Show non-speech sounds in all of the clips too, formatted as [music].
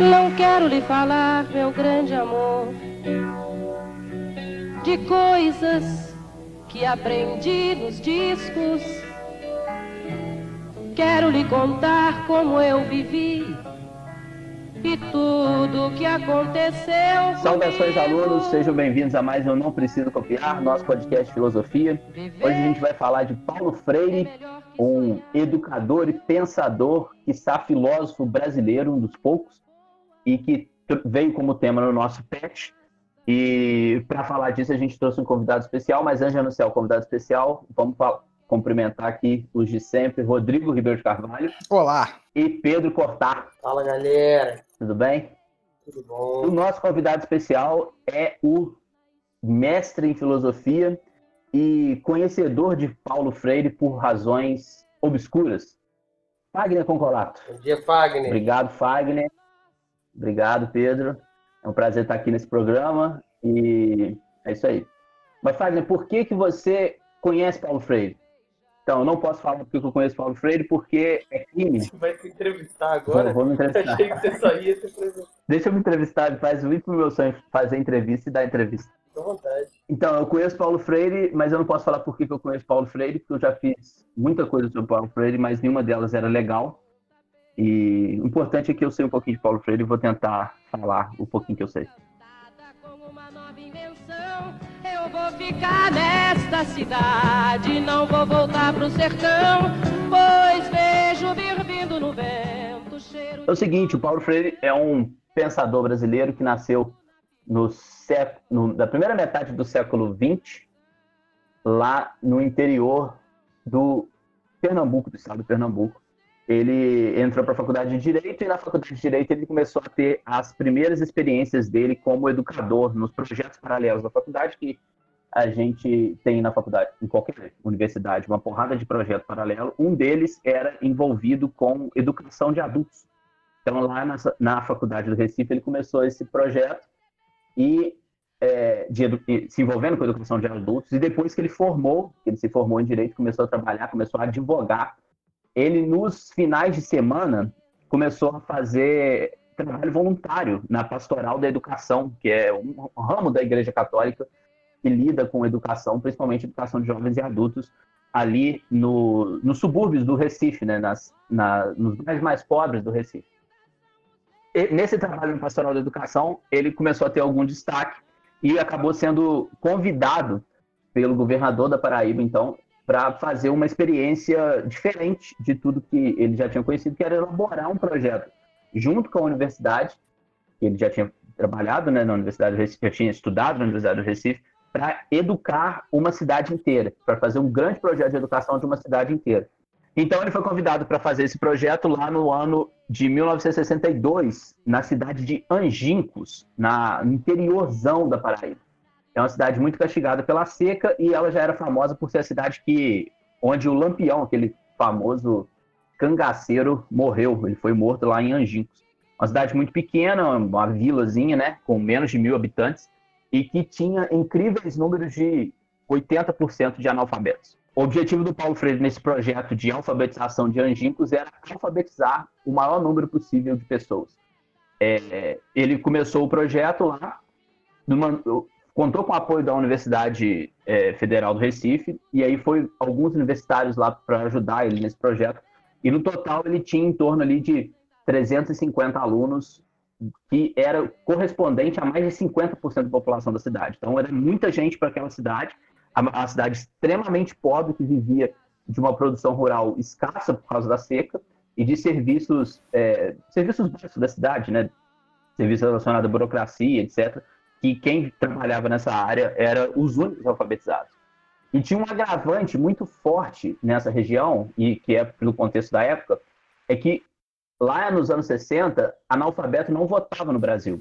Não quero lhe falar, meu grande amor, de coisas que aprendi nos discos. Quero lhe contar como eu vivi e tudo o que aconteceu. Saudações, alunos, sejam bem-vindos a mais um Não Preciso Copiar, nosso podcast filosofia. Hoje a gente vai falar de Paulo Freire, um educador e pensador, que está filósofo brasileiro, um dos poucos, e que veio como tema no nosso PET. E para falar disso, a gente trouxe um convidado especial, mas antes de anunciar o convidado especial, vamos cumprimentar aqui os de sempre, Rodrigo Ribeiro de Carvalho. Olá. E Pedro Cortar. Fala, galera. Tudo bem? Tudo bom. O nosso convidado especial é o mestre em filosofia e conhecedor de Paulo Freire por razões obscuras. Fagner Concolato. Bom dia, Fagner. Obrigado, Fagner. Obrigado, Pedro. É um prazer estar aqui nesse programa e é isso aí. Mas, Fagner, por que, que você conhece Paulo Freire? Então, eu não posso falar porque eu conheço Paulo Freire, porque é crime. Você vai se entrevistar agora? Vou, vou me [laughs] entrevistar. Achei que você só ia se apresentar. Deixa eu me entrevistar, faz muito meu sonho fazer entrevista e dar entrevista. À vontade. Então, eu conheço Paulo Freire, mas eu não posso falar por que eu conheço Paulo Freire, porque eu já fiz muita coisa sobre Paulo Freire, mas nenhuma delas era legal. E o importante é que eu sei um pouquinho de Paulo Freire e vou tentar falar o pouquinho que eu sei. Como uma nova invenção, eu vou ficar nesta cidade, não vou voltar pro sertão, pois vejo vir vindo no vento cheiro. É o seguinte, o Paulo Freire é um pensador brasileiro que nasceu no século, no, da primeira metade do século XX, lá no interior do Pernambuco, do estado do Pernambuco. Ele entrou para a faculdade de Direito e na faculdade de Direito ele começou a ter as primeiras experiências dele como educador nos projetos paralelos da faculdade que a gente tem na faculdade, em qualquer universidade, uma porrada de projeto paralelo. Um deles era envolvido com educação de adultos. Então, lá na, na faculdade do Recife, ele começou esse projeto e é, de, se envolvendo com educação de adultos. E depois que ele formou, ele se formou em direito, começou a trabalhar, começou a advogar. Ele nos finais de semana começou a fazer trabalho voluntário na pastoral da educação, que é um ramo da Igreja Católica que lida com educação, principalmente educação de jovens e adultos, ali no, nos subúrbios do Recife, né, nas, na, nos bairros mais pobres do Recife. E, nesse trabalho no pastoral da educação, ele começou a ter algum destaque e acabou sendo convidado pelo governador da Paraíba, então, para fazer uma experiência diferente de tudo que ele já tinha conhecido, que era elaborar um projeto junto com a universidade, que ele já tinha trabalhado né, na Universidade do Recife, já tinha estudado na Universidade do Recife, para educar uma cidade inteira, para fazer um grande projeto de educação de uma cidade inteira. Então ele foi convidado para fazer esse projeto lá no ano de 1962, na cidade de Angincos, na, interiorzão da Paraíba. É uma cidade muito castigada pela seca e ela já era famosa por ser a cidade que onde o Lampião, aquele famoso cangaceiro, morreu. Ele foi morto lá em Angincos. Uma cidade muito pequena, uma vilazinha, né, com menos de mil habitantes e que tinha incríveis números de 80% de analfabetos. O objetivo do Paulo Freire nesse projeto de alfabetização de angicos era alfabetizar o maior número possível de pessoas. É, ele começou o projeto lá, numa, contou com o apoio da Universidade é, Federal do Recife, e aí foi alguns universitários lá para ajudar ele nesse projeto. E no total ele tinha em torno ali de 350 alunos que era correspondente a mais de 50% da população da cidade. Então, era muita gente para aquela cidade, a, cidade extremamente pobre que vivia de uma produção rural escassa por causa da seca e de serviços, é, serviços básicos da cidade, né? Serviços relacionados à burocracia, etc. Que quem trabalhava nessa área era os únicos alfabetizados. E tinha um agravante muito forte nessa região, e que é pelo contexto da época, é que lá nos anos 60, analfabeto não votava no Brasil.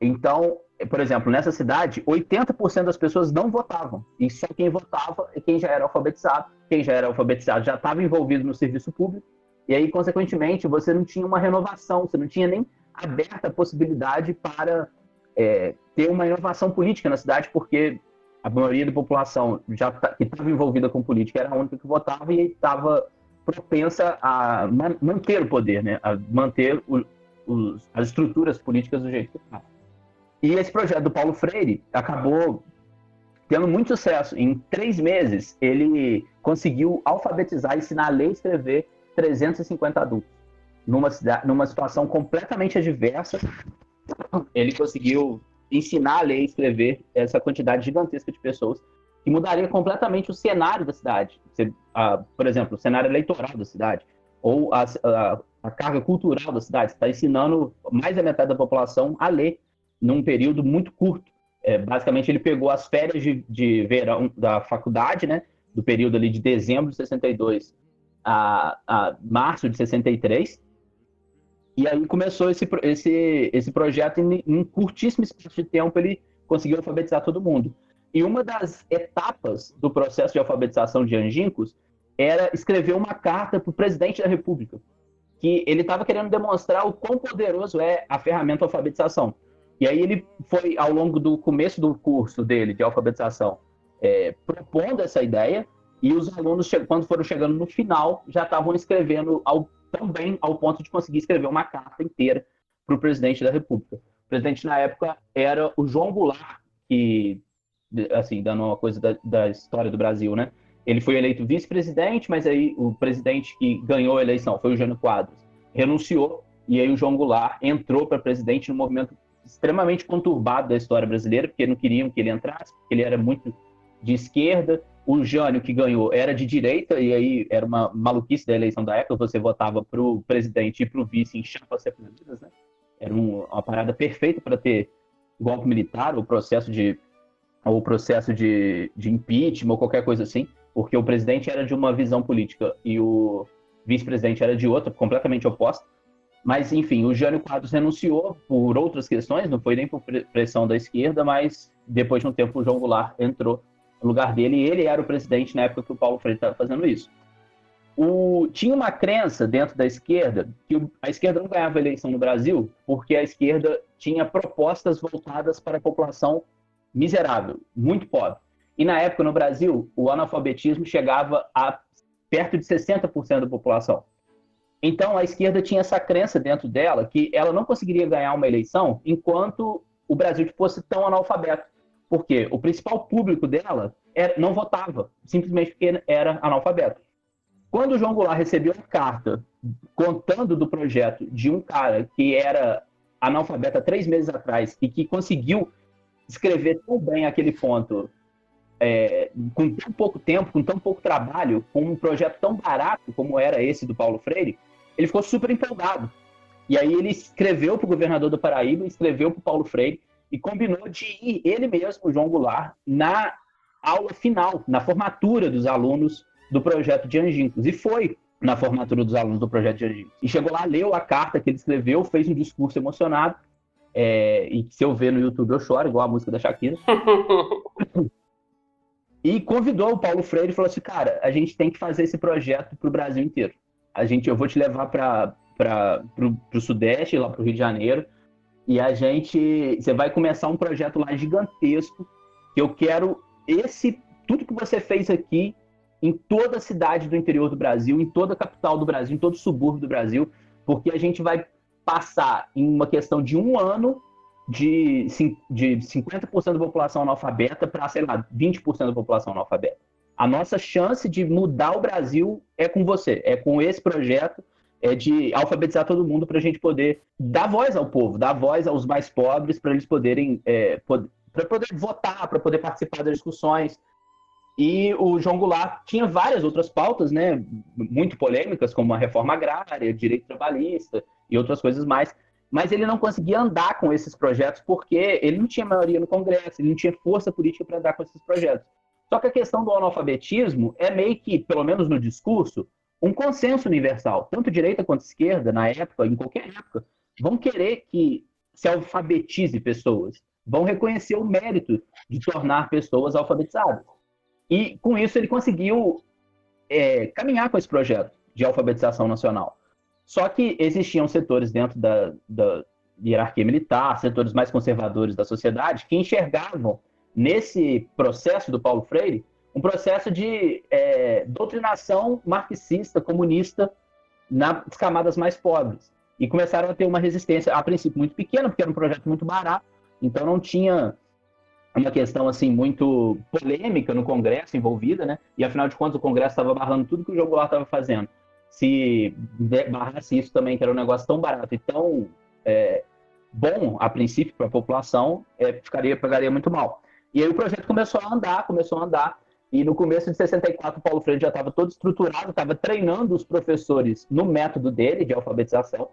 Então, por exemplo, nessa cidade, 80% das pessoas não votavam. E só quem votava é quem já era alfabetizado. Quem já era alfabetizado já estava envolvido no serviço público. E aí, consequentemente, você não tinha uma renovação, você não tinha nem aberta a possibilidade para é, ter uma inovação política na cidade, porque a maioria da população já tá, que estava envolvida com política era a única que votava e estava propensa a manter o poder, né? a manter o, os, as estruturas políticas do jeito que está. E esse projeto do Paulo Freire acabou tendo muito sucesso. Em três meses, ele conseguiu alfabetizar, ensinar a ler e escrever 350 adultos. Numa, numa situação completamente adversa, ele conseguiu ensinar a ler e escrever essa quantidade gigantesca de pessoas que mudaria completamente o cenário da cidade. Por exemplo, o cenário eleitoral da cidade, ou a, a, a carga cultural da cidade. Está ensinando mais da metade da população a ler num período muito curto. É, basicamente, ele pegou as férias de, de verão da faculdade, né, do período ali de dezembro de 62 a, a março de 63, e aí começou esse, esse, esse projeto, em, em curtíssimo espaço de tempo, ele conseguiu alfabetizar todo mundo. E uma das etapas do processo de alfabetização de Angincos era escrever uma carta para o presidente da República, que ele estava querendo demonstrar o quão poderoso é a ferramenta alfabetização. E aí ele foi, ao longo do começo do curso dele de alfabetização, é, propondo essa ideia, e os alunos, quando foram chegando no final, já estavam escrevendo ao, também ao ponto de conseguir escrever uma carta inteira para o presidente da República. O presidente, na época, era o João Goulart, que, assim, dando uma coisa da, da história do Brasil, né? Ele foi eleito vice-presidente, mas aí o presidente que ganhou a eleição foi o Jânio Quadros, renunciou, e aí o João Goulart entrou para presidente no movimento extremamente conturbado da história brasileira, porque não queriam que ele entrasse, porque ele era muito de esquerda. O Jânio, que ganhou, era de direita, e aí era uma maluquice da eleição da época, você votava para o presidente e para o vice em chapas separadas, né? Era um, uma parada perfeita para ter golpe militar, ou processo de ou processo de, de impeachment, ou qualquer coisa assim, porque o presidente era de uma visão política e o vice-presidente era de outra, completamente oposta. Mas, enfim, o Jânio Quadros renunciou por outras questões, não foi nem por pressão da esquerda, mas depois de um tempo o João Goulart entrou no lugar dele e ele era o presidente na época que o Paulo Freire estava fazendo isso. O, tinha uma crença dentro da esquerda que a esquerda não ganhava eleição no Brasil porque a esquerda tinha propostas voltadas para a população miserável, muito pobre. E na época no Brasil, o analfabetismo chegava a perto de 60% da população. Então, a esquerda tinha essa crença dentro dela que ela não conseguiria ganhar uma eleição enquanto o Brasil fosse tão analfabeto. Porque o principal público dela era, não votava, simplesmente porque era analfabeto. Quando o João Goulart recebeu a carta contando do projeto de um cara que era analfabeto há três meses atrás e que conseguiu escrever tão bem aquele ponto é, com tão pouco tempo, com tão pouco trabalho, com um projeto tão barato como era esse do Paulo Freire, ele ficou super empolgado. E aí ele escreveu para o governador do Paraíba, escreveu para o Paulo Freire e combinou de ir ele mesmo, o João Goulart, na aula final, na formatura dos alunos do projeto de Angincos. E foi na formatura dos alunos do projeto de Angincos. E chegou lá, leu a carta que ele escreveu, fez um discurso emocionado. É, e se eu ver no YouTube eu choro, igual a música da Shakira. [laughs] e convidou o Paulo Freire e falou assim: cara, a gente tem que fazer esse projeto para o Brasil inteiro a gente, eu vou te levar para o Sudeste, lá para o Rio de Janeiro, e a gente, você vai começar um projeto lá gigantesco, que eu quero esse, tudo que você fez aqui, em toda a cidade do interior do Brasil, em toda a capital do Brasil, em todo o subúrbio do Brasil, porque a gente vai passar em uma questão de um ano de, de 50% da população analfabeta para, sei lá, 20% da população analfabeta. A nossa chance de mudar o Brasil é com você, é com esse projeto, é de alfabetizar todo mundo para a gente poder dar voz ao povo, dar voz aos mais pobres, para eles poderem é, para poder votar, para poder participar das discussões. E o João Goulart tinha várias outras pautas, né, muito polêmicas, como a reforma agrária, direito trabalhista e outras coisas mais. Mas ele não conseguia andar com esses projetos porque ele não tinha maioria no Congresso, ele não tinha força política para andar com esses projetos. Só que a questão do analfabetismo é meio que, pelo menos no discurso, um consenso universal. Tanto direita quanto esquerda, na época, em qualquer época, vão querer que se alfabetize pessoas, vão reconhecer o mérito de tornar pessoas alfabetizadas. E com isso ele conseguiu é, caminhar com esse projeto de alfabetização nacional. Só que existiam setores dentro da, da hierarquia militar, setores mais conservadores da sociedade, que enxergavam nesse processo do Paulo Freire, um processo de é, doutrinação marxista, comunista nas camadas mais pobres. e começaram a ter uma resistência, a princípio, muito pequena, porque era um projeto muito barato, então não tinha uma questão assim muito polêmica no Congresso envolvida, né? E afinal de contas o Congresso estava barrando tudo que o Goulart estava fazendo. Se barrasse isso também, que era um negócio tão barato e tão é, bom a princípio para a população, é, ficaria pegaria muito mal. E aí o projeto começou a andar, começou a andar. E no começo de 64 o Paulo Freire já estava todo estruturado, estava treinando os professores no método dele de alfabetização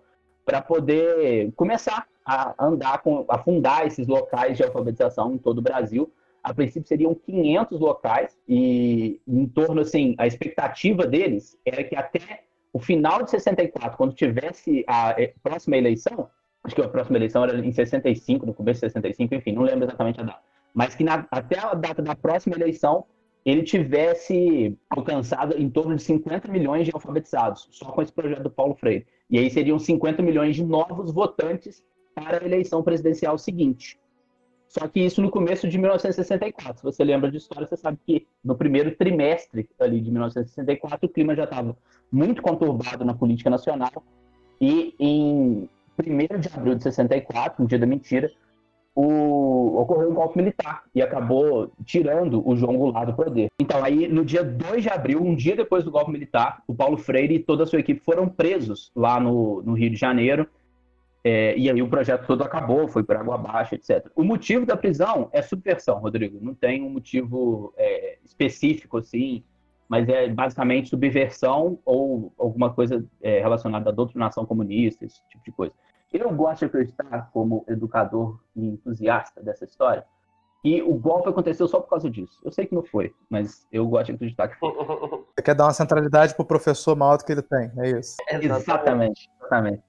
para poder começar a andar, com, a fundar esses locais de alfabetização em todo o Brasil. A princípio seriam 500 locais e em torno, assim, a expectativa deles era que até o final de 64, quando tivesse a eh, próxima eleição, acho que a próxima eleição era em 65, no começo de 65, enfim, não lembro exatamente a data, mas que na, até a data da próxima eleição ele tivesse alcançado em torno de 50 milhões de alfabetizados, só com esse projeto do Paulo Freire. E aí seriam 50 milhões de novos votantes para a eleição presidencial seguinte. Só que isso no começo de 1964. Se você lembra de história, você sabe que no primeiro trimestre ali de 1964 o clima já estava muito conturbado na política nacional. E em 1 de abril de 64, no dia da mentira, o, ocorreu um golpe militar e acabou tirando o João Goulart do poder. Então, aí, no dia 2 de abril, um dia depois do golpe militar, o Paulo Freire e toda a sua equipe foram presos lá no, no Rio de Janeiro. É, e aí o projeto todo acabou, foi por água abaixo, etc. O motivo da prisão é subversão, Rodrigo. Não tem um motivo é, específico, assim, mas é basicamente subversão ou alguma coisa é, relacionada à doutrinação comunista, esse tipo de coisa. Eu gosto de acreditar, como educador e entusiasta dessa história, que o golpe aconteceu só por causa disso. Eu sei que não foi, mas eu gosto de acreditar que foi. Você quer dar uma centralidade pro professor maior do que ele tem, é isso? Exatamente, exatamente.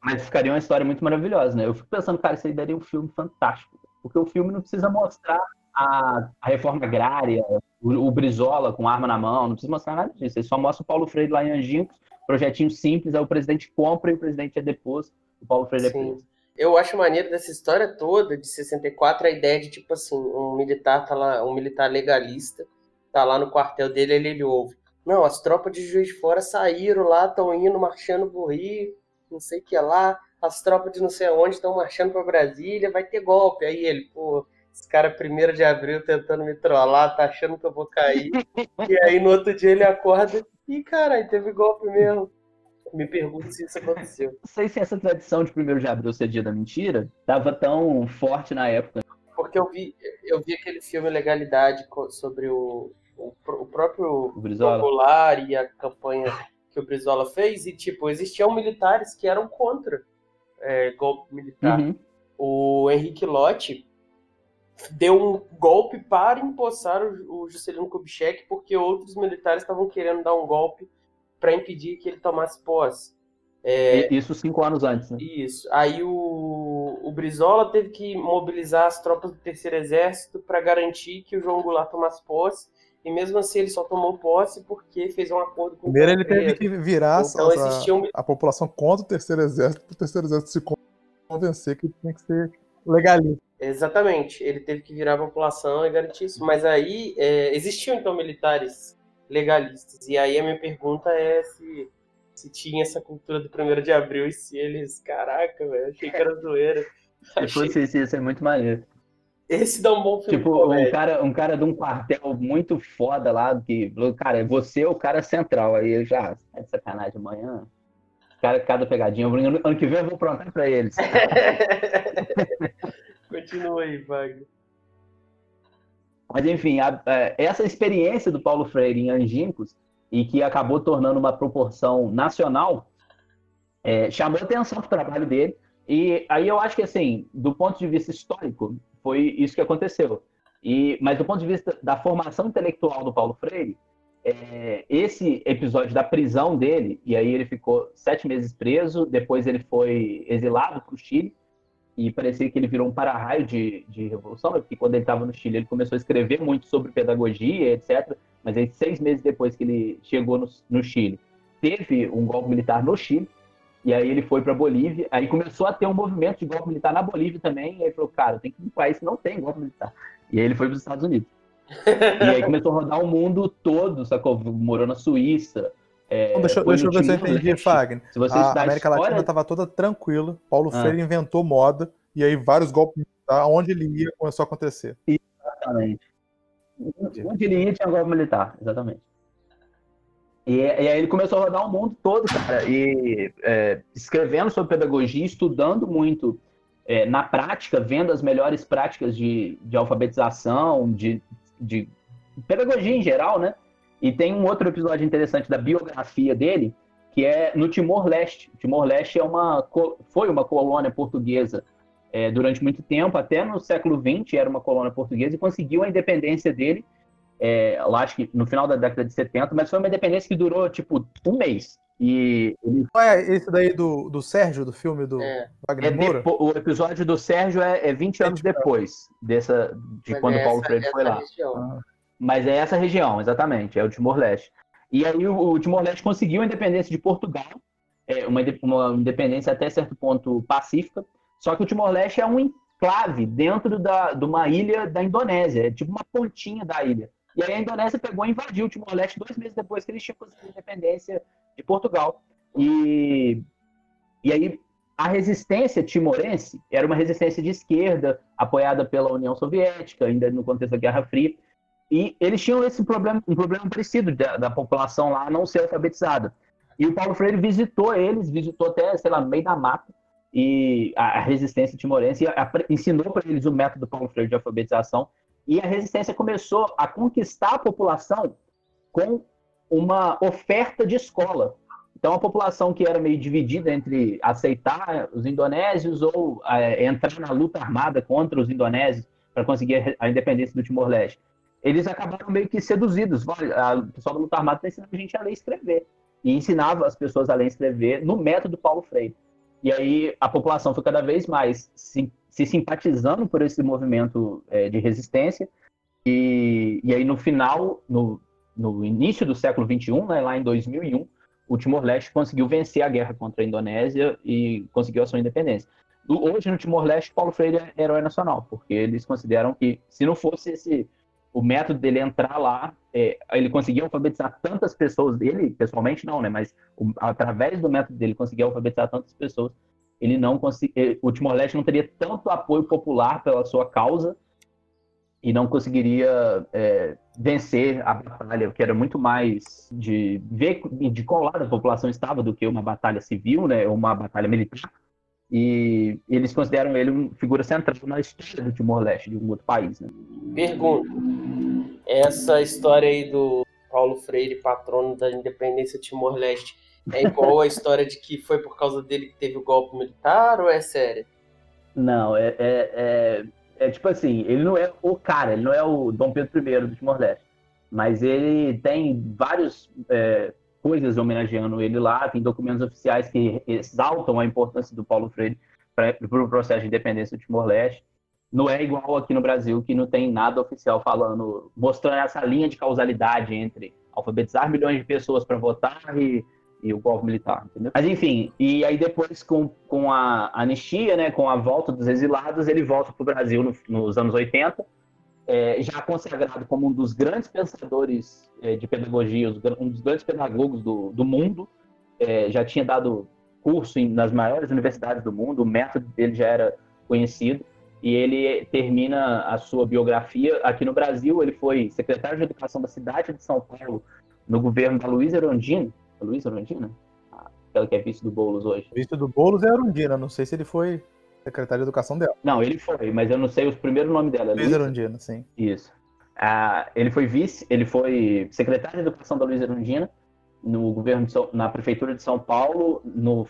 Mas ficaria uma história muito maravilhosa, né? Eu fico pensando, cara, isso aí daria um filme fantástico. Porque o filme não precisa mostrar a, a reforma agrária, o, o, Brizola com arma na mão, não precisa mostrar nada disso. Ele só mostra o Paulo Freire lá em Angicos, projetinho simples, aí o presidente compra e o presidente é deposto o Paulo Freire é preso. Eu acho maneiro dessa história toda de 64 a ideia de tipo assim, um militar tá lá, um militar legalista, tá lá no quartel dele, ele, ele ouve. Não, as tropas de Juiz de Fora saíram lá, estão indo marchando pro Rio, não sei o que lá, as tropas de não sei aonde estão marchando para Brasília, vai ter golpe. Aí ele, pô, esse cara primeiro de abril tentando me trollar, tá achando que eu vou cair. [laughs] e aí no outro dia ele acorda e, caralho, teve golpe mesmo. Me pergunto se isso aconteceu. Não [laughs] sei se essa tradição de 1 de abril ser dia da mentira estava tão forte na época. Porque eu vi, eu vi aquele filme Legalidade sobre o, o, o próprio Popular e a campanha que o Brizola fez, e tipo, existiam militares que eram contra é, golpe militar. Uhum. O Henrique Lotti deu um golpe para empossar o, o Juscelino Kubitschek porque outros militares estavam querendo dar um golpe para impedir que ele tomasse posse. É, isso cinco anos antes, né? Isso. Aí o, o Brizola teve que mobilizar as tropas do Terceiro Exército para garantir que o João Goulart tomasse posse. E mesmo assim ele só tomou posse porque fez um acordo com Primeiro o Primeiro ele teve que virar então, a, um... a população contra o Terceiro Exército, para o Terceiro Exército se convencer que tinha que ser legalista. Exatamente. Ele teve que virar a população e garantir isso. Mas aí é, existiam então militares legalistas. E aí a minha pergunta é se, se tinha essa cultura do 1 de abril e se eles. Caraca, velho, achei que era zoeira. [laughs] Se achei... fosse isso, ia ser muito maneiro. Esse dá um bom filme. Tipo, um cara, um cara de um quartel muito foda lá, que cara, você é o cara central. Aí eu já, é de sacanagem amanhã. Cara, cada pegadinha. Ano, ano que vem eu vou aprontar pra eles. [laughs] Continua aí, Wagner. Mas, enfim, a, a, é, essa experiência do Paulo Freire em Angicos, e que acabou tornando uma proporção nacional, é, chamou atenção para o trabalho dele. E aí eu acho que, assim, do ponto de vista histórico, foi isso que aconteceu. E, mas do ponto de vista da formação intelectual do Paulo Freire, é, esse episódio da prisão dele, e aí ele ficou sete meses preso, depois ele foi exilado para o Chile, e parecia que ele virou um para-raio de, de revolução, né? porque quando ele estava no Chile, ele começou a escrever muito sobre pedagogia, etc. Mas aí, seis meses depois que ele chegou no, no Chile, teve um golpe militar no Chile, e aí ele foi para Bolívia, aí começou a ter um movimento de golpe militar na Bolívia também, e aí falou, cara, tem que ir um país que não tem golpe militar. E aí ele foi para os Estados Unidos. [laughs] e aí começou a rodar o mundo todo, sacou? Morou na Suíça, É, deixa, deixa eu ver se eu entendi, Fagner. a América história... Latina estava toda tranquila, Paulo ah. Freire inventou moda, e aí vários golpes, aonde ele ia, começou a acontecer. Exatamente. Onde ele ia tinha golpe militar, exatamente. E, e, aí ele começou a rodar o mundo todo, cara, e é, escrevendo sobre pedagogia, estudando muito é, na prática, vendo as melhores práticas de, de alfabetização, de, de pedagogia em geral, né? E tem um outro episódio interessante da biografia dele, que é no Timor-Leste. Timor-Leste é uma, foi uma colônia portuguesa é, durante muito tempo, até no século XX era uma colônia portuguesa e conseguiu a independência dele, é, lá acho que no final da década de 70, mas foi uma independência que durou tipo um mês. E ele... Qual é esse daí do, do Sérgio, do filme do é. Wagner é Moura? o episódio do Sérgio é, é 20 anos depois dessa, de mas quando é Paulo Freire foi lá. Ah. Mas é essa região, exatamente, é o Timor-Leste. E aí o, o Timor-Leste conseguiu a independência de Portugal, é, uma, uma independência até certo ponto pacífica, só que o Timor-Leste é um enclave dentro da, de uma ilha da Indonésia, é tipo uma pontinha da ilha. E aí a Indonésia pegou e invadiu o Timor-Leste dois meses depois que eles tinham conseguido a independência de Portugal. E, e aí a resistência timorense era uma resistência de esquerda, apoiada pela União Soviética, ainda no contexto da Guerra Fria. E eles tinham esse problema, um problema parecido da, da, população lá não ser alfabetizada. E o Paulo Freire visitou eles, visitou até, sei lá, no meio da mata, e a, a resistência timorense e a, ensinou para eles o método Paulo Freire de alfabetização. E a resistência começou a conquistar a população com uma oferta de escola. Então, a população que era meio dividida entre aceitar os indonésios ou é, entrar na luta armada contra os indonésios para conseguir a independência do Timor-Leste eles acabaram meio que seduzidos. O pessoal da luta armada está ensinando a gente a ler e escrever. E ensinava as pessoas a ler e escrever no método Paulo Freire. E aí a população foi cada vez mais se, se simpatizando por esse movimento é, de resistência. E, e aí no final, no, no início do século XXI, né, lá em 2001, o Timor-Leste conseguiu vencer a guerra contra a Indonésia e conseguiu a sua independência. Hoje, no Timor-Leste, Paulo Freire é herói nacional, porque eles consideram que, se não fosse esse o método dele entrar lá, é, ele conseguia alfabetizar tantas pessoas, ele pessoalmente não, né? Mas o, através do método dele conseguia alfabetizar tantas pessoas, ele não conseguia, o Timor-Leste não teria tanto apoio popular pela sua causa e não conseguiria é, vencer a batalha, que era muito mais de ver de qual lado a população estava do que uma batalha civil, né? Uma batalha militar. E eles consideram ele uma figura central na história do Timor-Leste, de um outro país. Né? Pergunta: essa história aí do Paulo Freire, patrono da independência Timor-Leste, é igual a história de que foi por causa dele que teve o golpe militar ou é séria? Não, é, é, é, é tipo assim: ele não é o cara, ele não é o Dom Pedro I do Timor-Leste, mas ele tem vários. É, coisas homenageando ele lá, tem documentos oficiais que exaltam a importância do Paulo Freire para o processo de independência do Timor-Leste. Não é igual aqui no Brasil, que não tem nada oficial falando, mostrando essa linha de causalidade entre alfabetizar milhões de pessoas para votar e, e, o golpe militar, entendeu? Mas enfim, e aí depois com, com a anistia, né, com a volta dos exilados, ele volta para o Brasil no, nos anos 80, é, já consagrado como um dos grandes pensadores é, de pedagogia, um dos grandes pedagogos do, do mundo, é, já tinha dado curso em, nas maiores universidades do mundo, o método dele já era conhecido, e ele termina a sua biografia aqui no Brasil. Ele foi secretário de Educação da cidade de São Paulo, no governo da Luísa Erundina. Luísa Erundina? Ah, aquela que é vice do Boulos hoje. Vice do Boulos é Erundina, não sei se ele foi secretária de Educação dela. Não, ele foi, mas eu não sei o primeiro nome dela. Luiz Erundina, sim. Isso. Ah, ele foi vice, ele foi secretário de Educação da Luiz Erundina no governo São, na prefeitura de São Paulo no,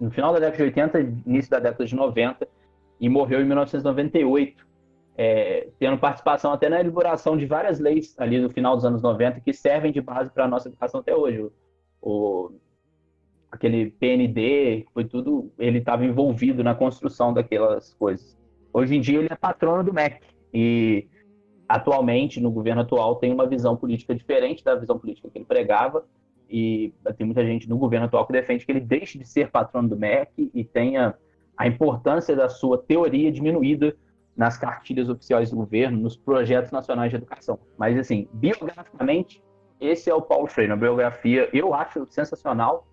no, final da década de 80, início da década de 90 e morreu em 1998, é, tendo participação até na elaboração de várias leis ali no final dos anos 90 que servem de base para a nossa educação até hoje. O, o aquele PND, foi tudo, ele estava envolvido na construção daquelas coisas. Hoje em dia ele é patrono do MEC e atualmente no governo atual tem uma visão política diferente da visão política que ele pregava e tem muita gente no governo atual que defende que ele deixe de ser patrono do MEC e tenha a importância da sua teoria diminuída nas cartilhas oficiais do governo, nos projetos nacionais de educação. Mas assim, biograficamente esse é o Paulo Freire, uma biografia, eu acho sensacional.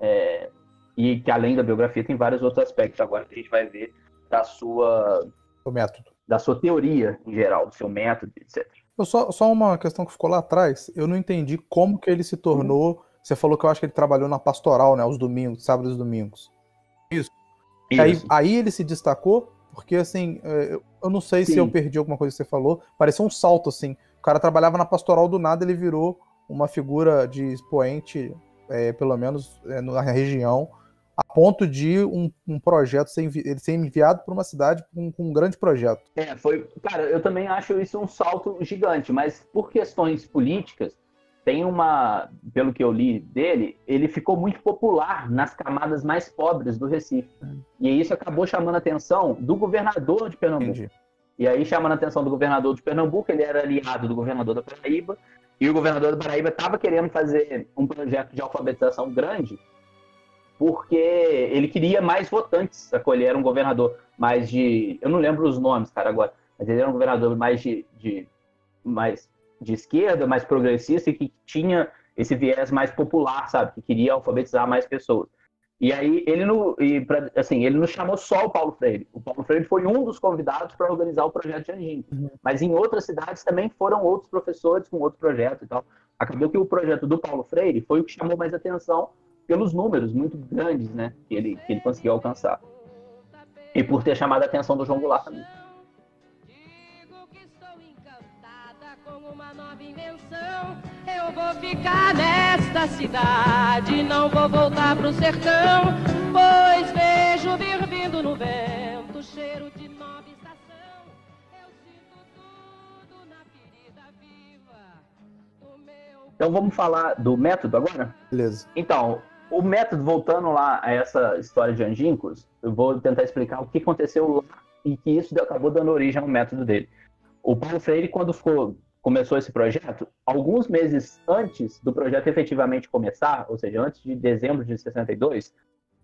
É, e que além da biografia tem vários outros aspectos agora que a gente vai ver da sua o método, da sua teoria em geral, do seu método, etc. Eu só, só uma questão que ficou lá atrás, eu não entendi como que ele se tornou. Hum. Você falou que eu acho que ele trabalhou na pastoral, né, os domingos, sábados e domingos. Isso. Isso. Aí, aí ele se destacou, porque assim, é, eu não sei Sim. se eu perdi alguma coisa que você falou, pareceu um salto assim. O cara trabalhava na pastoral do nada, ele virou uma figura de expoente, é, pelo menos é, na região, a ponto de um, um projeto ser, envi ser enviado para uma cidade com, com, um grande projeto. É, foi. Cara, eu também acho isso um salto gigante, mas por questões políticas, tem uma. Pelo que eu li dele, ele ficou muito popular nas camadas mais pobres do Recife. E isso acabou chamando a atenção do governador de Pernambuco. Entendi. E aí, chamando a atenção do governador de Pernambuco, ele era aliado do governador da Paraíba, e o governador da Paraíba estava querendo fazer um projeto de alfabetização grande porque ele queria mais votantes, sacou? Ele era um governador mais de. Eu não lembro os nomes, cara, agora, mas ele era um governador mais de, de, mais de esquerda, mais progressista e que tinha esse viés mais popular, sabe? Que queria alfabetizar mais pessoas. E aí ele não, e pra, assim, ele não chamou só o Paulo Freire. O Paulo Freire foi um dos convidados para organizar o projeto de Angim. Uhum. Mas em outras cidades também foram outros professores com outro projeto e tal. Acabou que o projeto do Paulo Freire foi o que chamou mais atenção pelos números muito grandes né, que, ele, que ele conseguiu alcançar. E por ter chamado a atenção do João Goulart também. Eu vou ficar nesta cidade, não vou voltar pro sertão, pois vejo vir vindo no vento cheiro de nova estação. Eu sinto tudo na ferida viva. Meu... Então vamos falar do método agora? Beleza. Então, o método, voltando lá a essa história de Angincos, eu vou tentar explicar o que aconteceu lá e que isso acabou dando origem ao método dele. O Paulo Freire, quando ficou, começou esse projeto, alguns meses antes do projeto efetivamente começar, ou seja, antes de dezembro de 62,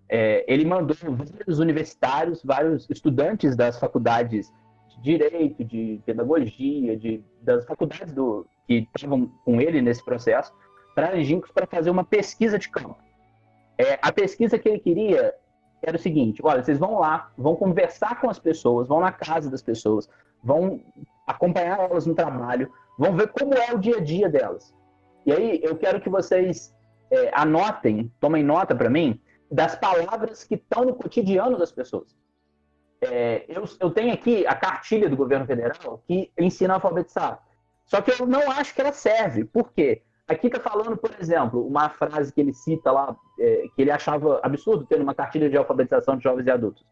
é, ele mandou vários universitários, vários estudantes das faculdades de direito, de pedagogia, de, das faculdades do, que estavam com ele nesse processo, para Angincos para fazer uma pesquisa de campo. É, a pesquisa que ele queria era o seguinte: olha, vocês vão lá, vão conversar com as pessoas, vão na casa das pessoas, vão acompanhar elas no trabalho, vão ver como é o dia a dia delas. E aí eu quero que vocês é, anotem, tomem nota para mim, das palavras que estão no cotidiano das pessoas. É, eu, eu, tenho aqui a cartilha do governo federal que ensina a alfabetizar. Só que eu não acho que ela serve. Por quê? Aqui está falando, por exemplo, uma frase que ele cita lá, é, que ele achava absurdo ter uma cartilha de alfabetização de jovens e adultos.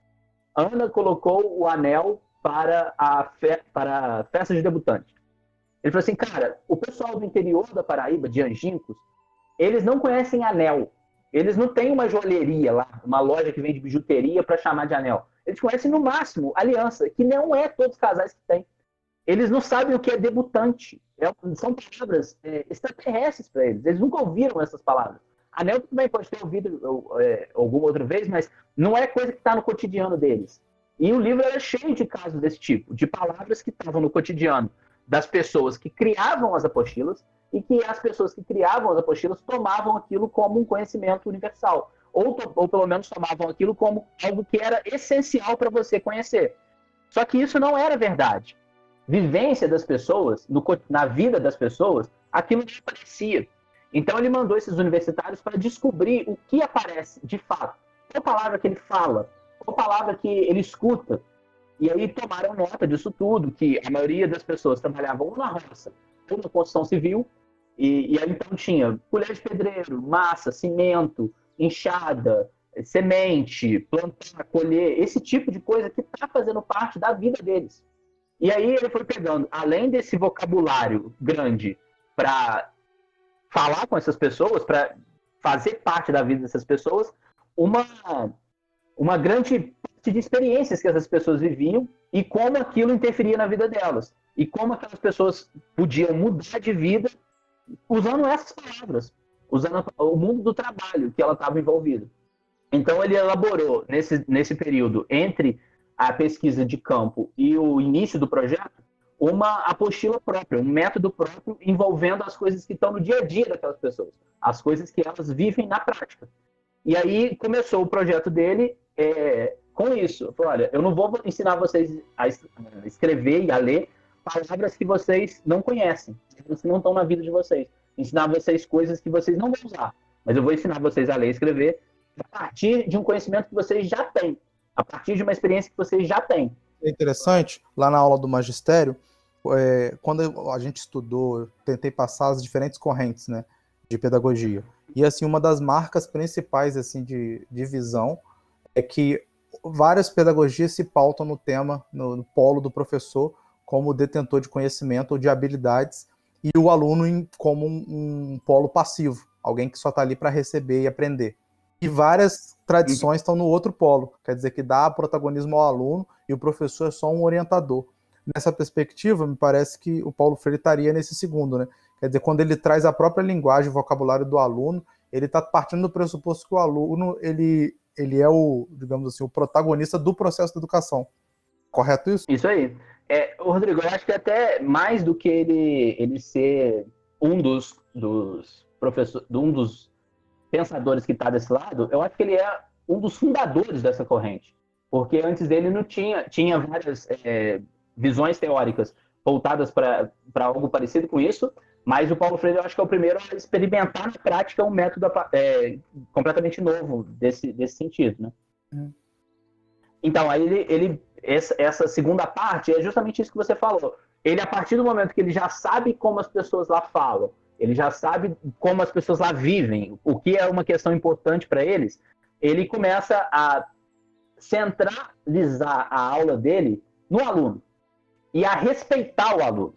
Ana colocou o anel para a, fe para a festa de debutante. Ele falou assim, cara, o pessoal do interior da Paraíba, de Angincos, eles não conhecem anel. Eles não têm uma joalheria lá, uma loja que vende bijuteria para chamar de anel. Eles conhecem no máximo aliança, que não é todos os casais que têm. Eles não sabem o que é debutante. É, são palavras é, extraterrestres para eles. Eles nunca ouviram essas palavras. A Nel também pode ter ouvido é, alguma outra vez, mas não é coisa que está no cotidiano deles. E o livro era cheio de casos desse tipo, de palavras que estavam no cotidiano das pessoas que criavam as apostilas e que as pessoas que criavam as apostilas tomavam aquilo como um conhecimento universal. Ou, ou pelo menos tomavam aquilo como algo que era essencial para você conhecer. Só que isso não era verdade vivência das pessoas, no, na vida das pessoas, aquilo que aparecia. Então ele mandou esses universitários para descobrir o que aparece de fato. Qual palavra que ele fala, qual palavra que ele escuta. E aí tomaram nota disso tudo, que a maioria das pessoas trabalhavam na roça ou na construção civil, e, e aí então tinha colher de pedreiro, massa, cimento, enxada, semente, plantar, colher, esse tipo de coisa que está fazendo parte da vida deles. E aí ele foi pegando, além desse vocabulário grande para falar com essas pessoas, para fazer parte da vida dessas pessoas, uma, uma grande de experiências que essas pessoas viviam e como aquilo interferia na vida delas. E como aquelas pessoas podiam mudar de vida usando essas palavras, usando o mundo do trabalho que ela estava envolvida. Então ele elaborou nesse, nesse período entre a pesquisa de campo e o início do projeto, uma apostila própria, um método próprio envolvendo as coisas que estão no dia a dia daquelas pessoas, as coisas que elas vivem na prática. E aí começou o projeto dele é, com isso. Falou, olha, eu não vou ensinar vocês a escrever e a ler palavras que vocês não conhecem, que não estão na vida de vocês. Ensinar vocês coisas que vocês não vão usar. Mas eu vou ensinar vocês a ler e escrever a partir de um conhecimento que vocês já têm, a partir de uma experiência que vocês já têm. É interessante, lá na aula do magistério, é, quando a gente estudou, eu tentei passar as diferentes correntes né, de pedagogia. E assim, uma das marcas principais assim de, de visão é que várias pedagogias se pautam no tema, no, no polo do professor, como detentor de conhecimento ou de habilidades, e o aluno em, como um, um polo passivo, alguém que só está ali para receber e aprender. E várias tradições estão no outro polo, quer dizer que dá protagonismo ao aluno e o professor é só um orientador. Nessa perspectiva, me parece que o Paulo Freire estaria nesse segundo, né? Quer dizer, quando ele traz a própria linguagem, o vocabulário do aluno, ele está partindo do pressuposto que o aluno ele, ele é o, digamos assim, o protagonista do processo de educação. Correto isso? Isso aí. É, Rodrigo, eu acho que até mais do que ele, ele ser um dos, dos professores, um dos pensadores que está desse lado, eu acho que ele é um dos fundadores dessa corrente. Porque antes dele não tinha, tinha várias é, visões teóricas voltadas para algo parecido com isso, mas o Paulo Freire eu acho que é o primeiro a experimentar na prática um método é, completamente novo desse, desse sentido. Né? Uhum. Então, aí ele, ele essa, essa segunda parte é justamente isso que você falou. Ele, a partir do momento que ele já sabe como as pessoas lá falam, ele já sabe como as pessoas lá vivem, o que é uma questão importante para eles, ele começa a centralizar a aula dele no aluno e a respeitar o aluno.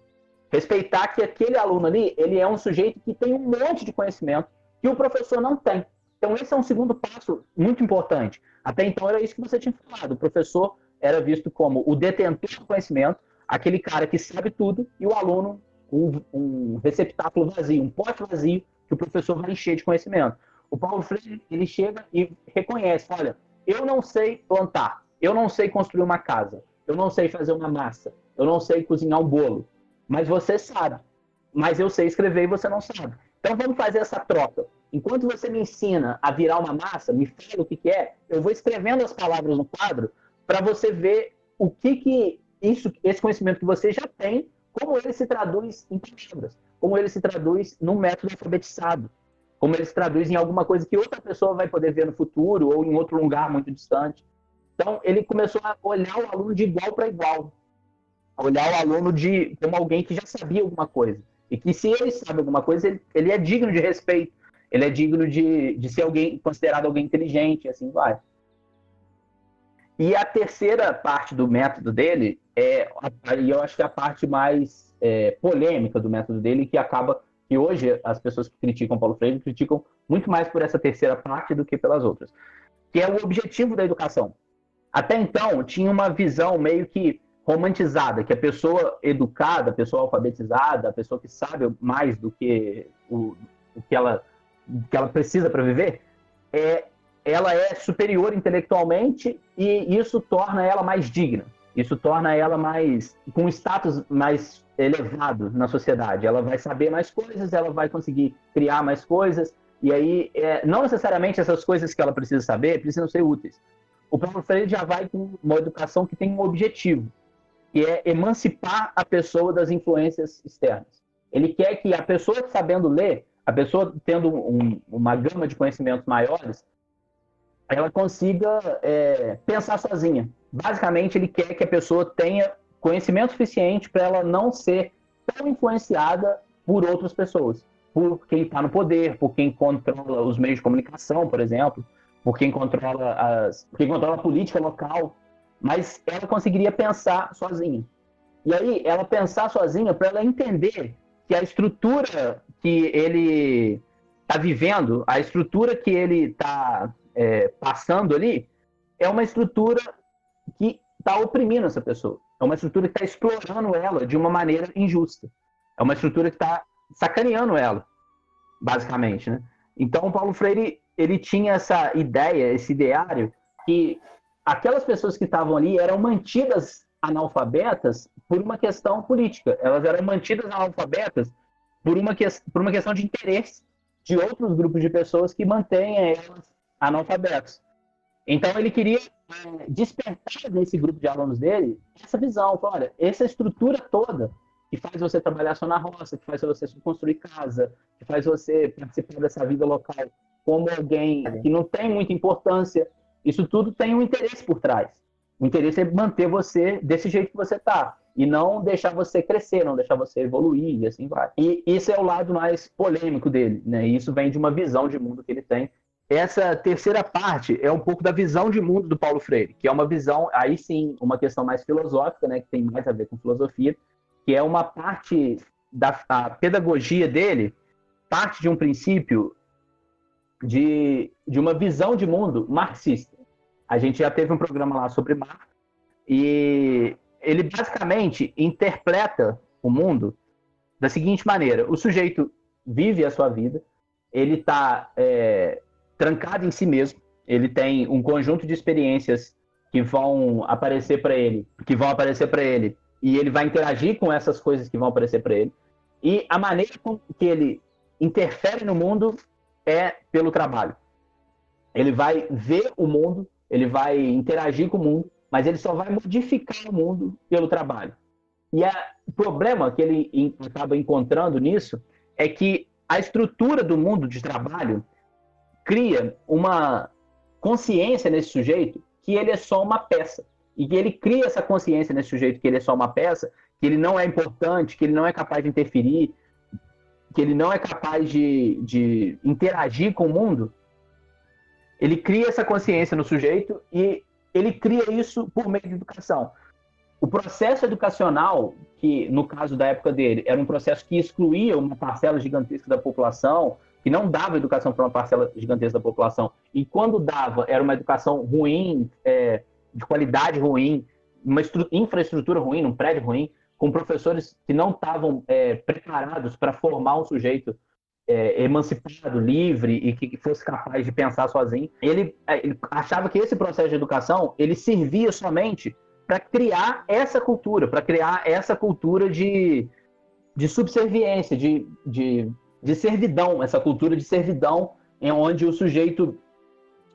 Respeitar que aquele aluno ali, ele é um sujeito que tem um monte de conhecimento que o professor não tem. Então, esse é um segundo passo muito importante. Até então, era isso que você tinha falado. O professor era visto como o detentor do conhecimento, aquele cara que sabe tudo, e o aluno um, um receptáculo vazio, um pote vazio que o professor vai encher de conhecimento. O Paulo Freire, ele chega e reconhece, olha, eu não sei plantar, eu não sei construir uma casa, eu não sei fazer uma massa, eu não sei cozinhar um bolo, mas você sabe. Mas eu sei escrever e você não sabe. Então vamos fazer essa troca. Enquanto você me ensina a virar uma massa, me fala o que, que é, eu vou escrevendo as palavras no quadro para você ver o que, que isso, esse conhecimento que você já tem como ele se traduz em palavras, como ele se traduz num método alfabetizado, como ele se traduz em alguma coisa que outra pessoa vai poder ver no futuro ou em outro lugar muito distante. Então, ele começou a olhar o aluno de igual para igual, olhar o aluno de como alguém que já sabia alguma coisa. E que se ele sabe alguma coisa, ele, ele é digno de respeito, ele é digno de, de ser alguém considerado alguém inteligente, assim vai. E a terceira parte do método dele é, e eu acho que é a parte mais é, polêmica do método dele, que acaba que hoje as pessoas que criticam Paulo Freire criticam muito mais por essa terceira parte do que pelas outras, que é o objetivo da educação. Até então tinha uma visão meio que romantizada, que a pessoa educada, a pessoa alfabetizada, a pessoa que sabe mais do que o, o que, ela, que ela precisa para viver, é ela é superior intelectualmente e isso torna ela mais digna. Isso torna ela mais com um status mais elevado na sociedade. Ela vai saber mais coisas, ela vai conseguir criar mais coisas e aí é, não necessariamente essas coisas que ela precisa saber precisam ser úteis. O Paulo Freire já vai com uma educação que tem um objetivo, que é emancipar a pessoa das influências externas. Ele quer que a pessoa sabendo ler, a pessoa tendo um, uma gama de conhecimentos maiores, ela consiga é, pensar sozinha. Basicamente, ele quer que a pessoa tenha conhecimento suficiente para ela não ser tão influenciada por outras pessoas, por quem está no poder, por quem controla os meios de comunicação, por exemplo, por quem controla as, por quem controla a política local. Mas ela conseguiria pensar sozinha. E aí, ela pensar sozinha para ela entender que a estrutura que ele está vivendo, a estrutura que ele está é, passando ali, é uma estrutura que está oprimindo essa pessoa. É uma estrutura que está explorando ela de uma maneira injusta. É uma estrutura que está sacaneando ela, basicamente, né? Então, o Paulo Freire, ele tinha essa ideia, esse ideário, que aquelas pessoas que estavam ali eram mantidas analfabetas por uma questão política. Elas eram mantidas analfabetas por uma, que, por uma questão de interesse de outros grupos de pessoas que mantêm elas analfabetas. Então ele queria é, despertar nesse grupo de alunos dele essa visão, olha, essa estrutura toda que faz você trabalhar só na roça, que faz você construir casa, que faz você participar dessa vida local como alguém que não tem muita importância, isso tudo tem um interesse por trás. O interesse é manter você desse jeito que você está e não deixar você crescer, não deixar você evoluir e assim vai. E isso é o lado mais polêmico dele, né? E isso vem de uma visão de mundo que ele tem. Essa terceira parte é um pouco da visão de mundo do Paulo Freire, que é uma visão, aí sim, uma questão mais filosófica, né, que tem mais a ver com filosofia, que é uma parte da pedagogia dele, parte de um princípio de, de uma visão de mundo marxista. A gente já teve um programa lá sobre Marx, e ele basicamente interpreta o mundo da seguinte maneira: o sujeito vive a sua vida, ele está é, trancado em si mesmo, ele tem um conjunto de experiências que vão aparecer para ele, que vão aparecer para ele, e ele vai interagir com essas coisas que vão aparecer para ele. E a maneira que ele interfere no mundo é pelo trabalho. Ele vai ver o mundo, ele vai interagir com o mundo mas ele só vai modificar o mundo pelo trabalho. E a, o problema que ele acaba encontrando nisso é que a estrutura do mundo de trabalho cria uma consciência nesse sujeito que ele é só uma peça. E que ele cria essa consciência nesse sujeito que ele é só uma peça, que ele não é importante, que ele não é capaz de interferir, que ele não é capaz de, de interagir com o mundo. Ele cria essa consciência no sujeito e ele cria isso por meio de educação. O processo educacional, que no caso da época dele era um processo que excluía uma parcela gigantesca da população, que não dava educação para uma parcela gigantesca da população, e quando dava, era uma educação ruim, é, de qualidade ruim, uma infraestrutura ruim, um prédio ruim, com professores que não estavam é, preparados para formar um sujeito é, emancipado, livre e que fosse capaz de pensar sozinho. Ele, é, ele achava que esse processo de educação ele servia somente para criar essa cultura, para criar essa cultura de, de subserviência, de, de, de servidão, essa cultura de servidão em onde o sujeito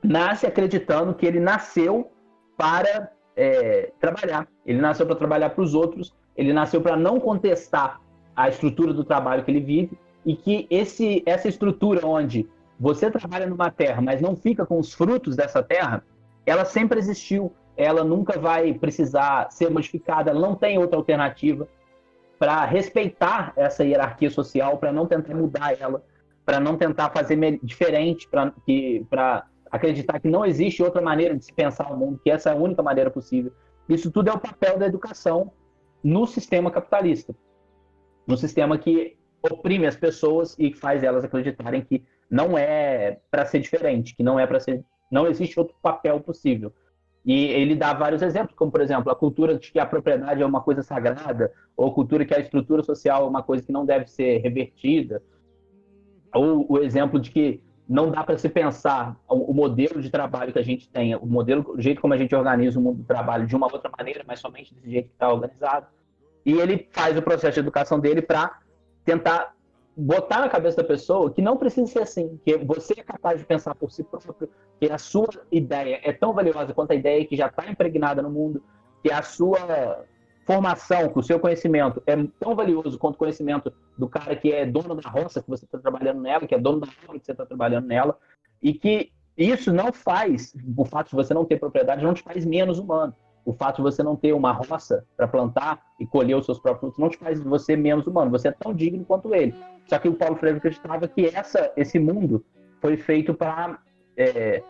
nasce acreditando que ele nasceu para é, trabalhar. Ele nasceu para trabalhar para os outros, ele nasceu para não contestar a estrutura do trabalho que ele vive, e que esse, essa estrutura onde você trabalha numa terra, mas não fica com os frutos dessa terra, ela sempre existiu, ela nunca vai precisar ser modificada, ela não tem outra alternativa para respeitar essa hierarquia social, para não tentar mudar ela, para não tentar fazer diferente, para acreditar que não existe outra maneira de se pensar o mundo, que essa é a única maneira possível. Isso tudo é o papel da educação no sistema capitalista, no sistema que oprime as pessoas e faz elas acreditarem que não é para ser diferente, que não é para ser, não existe outro papel possível. E ele dá vários exemplos, como por exemplo, a cultura de que a propriedade é uma coisa sagrada, ou a cultura que a estrutura social é uma coisa que não deve ser revertida, ou o exemplo de que não dá para se pensar o, modelo de trabalho que a gente tem, o modelo, o jeito como a gente organiza o mundo do trabalho de uma outra maneira, mas somente desse jeito que está organizado. E ele faz o processo de educação dele para tentar botar na cabeça da pessoa que não precisa ser assim, que você é capaz de pensar por si próprio, que a sua ideia é tão valiosa quanto a ideia que já está impregnada no mundo, que a sua formação, que o seu conhecimento é tão valioso quanto o conhecimento do cara que é dono da roça que você está trabalhando nela, que é dono da obra que você está trabalhando nela, e que isso não faz, o fato de você não ter propriedade, não te faz menos humano o fato de você não ter uma roça para plantar e colher os seus próprios frutos não te faz você menos humano. Você é tão digno quanto ele. Só que o Paulo Freire acreditava que essa, esse mundo foi feito para é,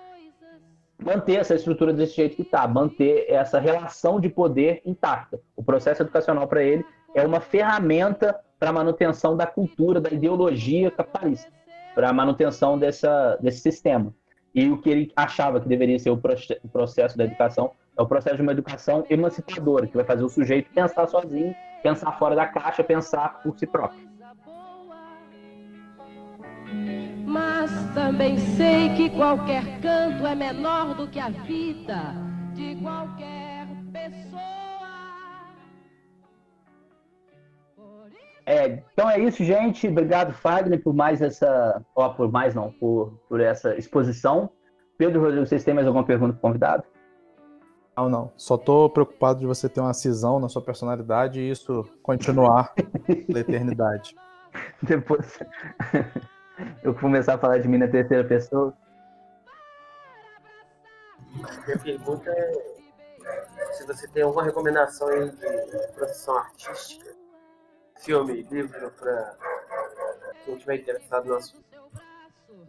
manter essa estrutura desse jeito que está, manter essa relação de poder intacta. O processo educacional para ele é uma ferramenta para manutenção da cultura, da ideologia capitalista, para manutenção dessa, desse sistema. E o que ele achava que deveria ser o processo da educação é o processo de uma educação emancipadora, que vai fazer o sujeito pensar sozinho, pensar fora da caixa, pensar por si próprio. Também sei que qualquer canto é menor do que a vida de qualquer pessoa. É, então é isso, gente. Obrigado, Fagner, por mais essa. Ó, por mais não, por, por essa exposição. Pedro Rodrigo, vocês têm mais alguma pergunta para o convidado? Não, não. Só tô preocupado de você ter uma cisão na sua personalidade e isso continuar [laughs] na eternidade. Depois eu começar a falar de mim na terceira pessoa. Minha pergunta é se você tem alguma recomendação aí de produção artística, filme, livro, para quem estiver interessado no assunto.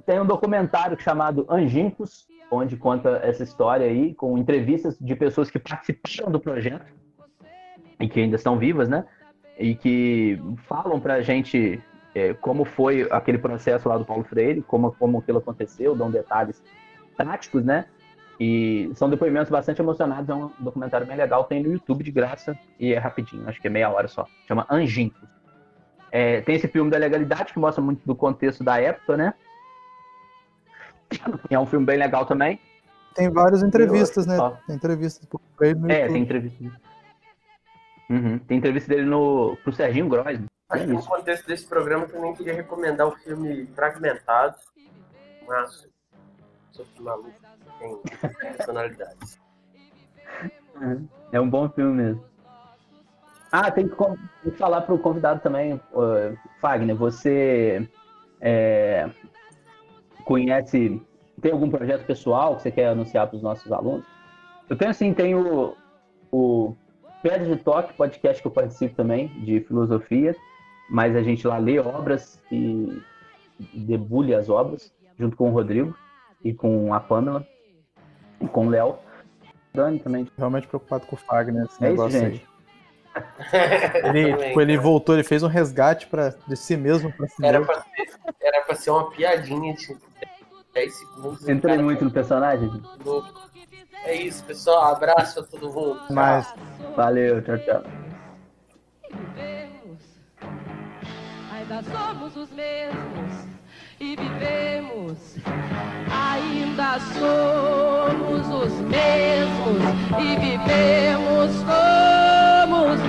Tem um documentário chamado Angincos, onde conta essa história aí, com entrevistas de pessoas que participaram do projeto e que ainda estão vivas, né? E que falam pra gente é, como foi aquele processo lá do Paulo Freire, como, como aquilo aconteceu, dão detalhes práticos, né? E são depoimentos bastante emocionados, é um documentário bem legal, tem no YouTube de graça e é rapidinho, acho que é meia hora só. Chama Angincos. É, tem esse filme da legalidade que mostra muito do contexto da época, né? É um filme bem legal também. Tem várias entrevistas, né? Tem entrevistas por no É, tem entrevistas. Uhum. Tem entrevista dele no, pro Serginho Gross. Acho que no contexto desse programa eu também queria recomendar o filme Fragmentado. Mas sou maluco, tem personalidades. É um bom filme mesmo. Ah, tem que, falar pro convidado também, uh, Fagner, você é, conhece, tem algum projeto pessoal que você quer anunciar para os nossos alunos? Eu tenho assim, tenho o Pedra de Toque, podcast que eu participo também, de filosofia, mas a gente lá lê obras e debulha as obras, junto com o Rodrigo e com a Pamela e com o Léo. Dani também. Realmente preocupado com o Fagner, esse é negócio isso, gente. aí. [laughs] Ele, tipo, ele voltou, ele fez um resgate pra, de si mesmo pra si era, pra ser, era pra ser uma piadinha de 10 segundos. Entrei muito no personagem. É isso, pessoal. Abraço a todo mundo. Mas, valeu, tchau, tchau. Ainda somos os mesmos e vivemos. Ainda somos os mesmos e vivemos como os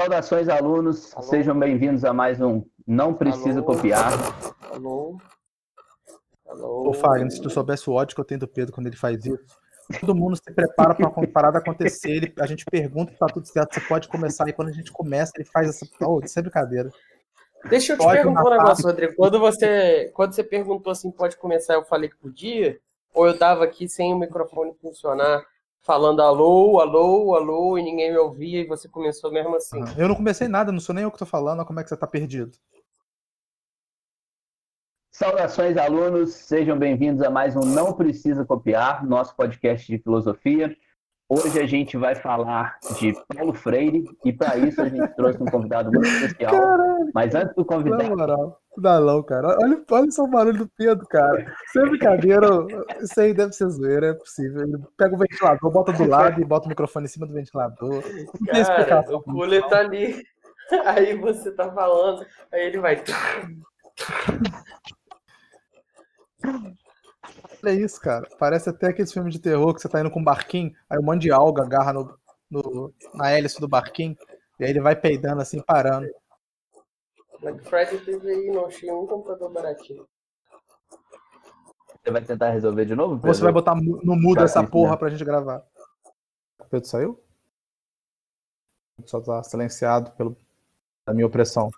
Saudações, alunos. Alô? Sejam bem-vindos a mais um Não Precisa Alô? Copiar. Alô? Alô? Ô, Fagner, se tu soubesse o ódio que eu tenho do Pedro quando ele faz isso, todo mundo se prepara para a parada acontecer, ele, a gente pergunta se tá tudo certo, você pode começar, e quando a gente começa, ele faz essa. Oh, isso é brincadeira. Deixa eu te pode perguntar um negócio, Rodrigo. Quando você, quando você perguntou assim, pode começar, eu falei que podia, ou eu dava aqui sem o microfone funcionar, falando alô, alô, alô, e ninguém me ouvia, e você começou mesmo assim. Eu não comecei nada, não sou nem eu que tô falando, como é que você tá perdido? Saudações, alunos, sejam bem-vindos a mais um Não Precisa Copiar, nosso podcast de filosofia. Hoje a gente vai falar de Paulo Freire e para isso a gente trouxe um convidado muito especial. Caralho, Mas antes do convidado. Na moral, não, não, cara. Olha, olha só o barulho do Pedro, cara. Sem brincadeira, isso aí deve ser zoeira, é possível. Ele pega o ventilador, bota do lado e bota o microfone em cima do ventilador. Não cara, o cooler tá ali. Aí você tá falando, aí ele vai. Olha isso, cara. Parece até aqueles filmes de terror que você tá indo com um barquinho, aí um monte de alga agarra no, no, na hélice do barquinho, e aí ele vai peidando assim, parando. Black Friday teve aí, não achei um computador baratinho. Você vai tentar resolver de novo? Pedro? Ou você vai botar no mudo essa porra né? pra gente gravar? O Pedro saiu? Só tá silenciado pelo, pela minha opressão.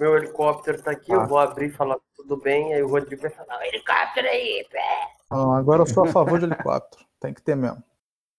Meu, meu helicóptero tá aqui, ah. eu vou abrir e falar tudo bem, aí o Rodrigo vai falar, helicóptero aí, pé. Não, agora eu sou a favor de helicóptero. Tem que ter mesmo.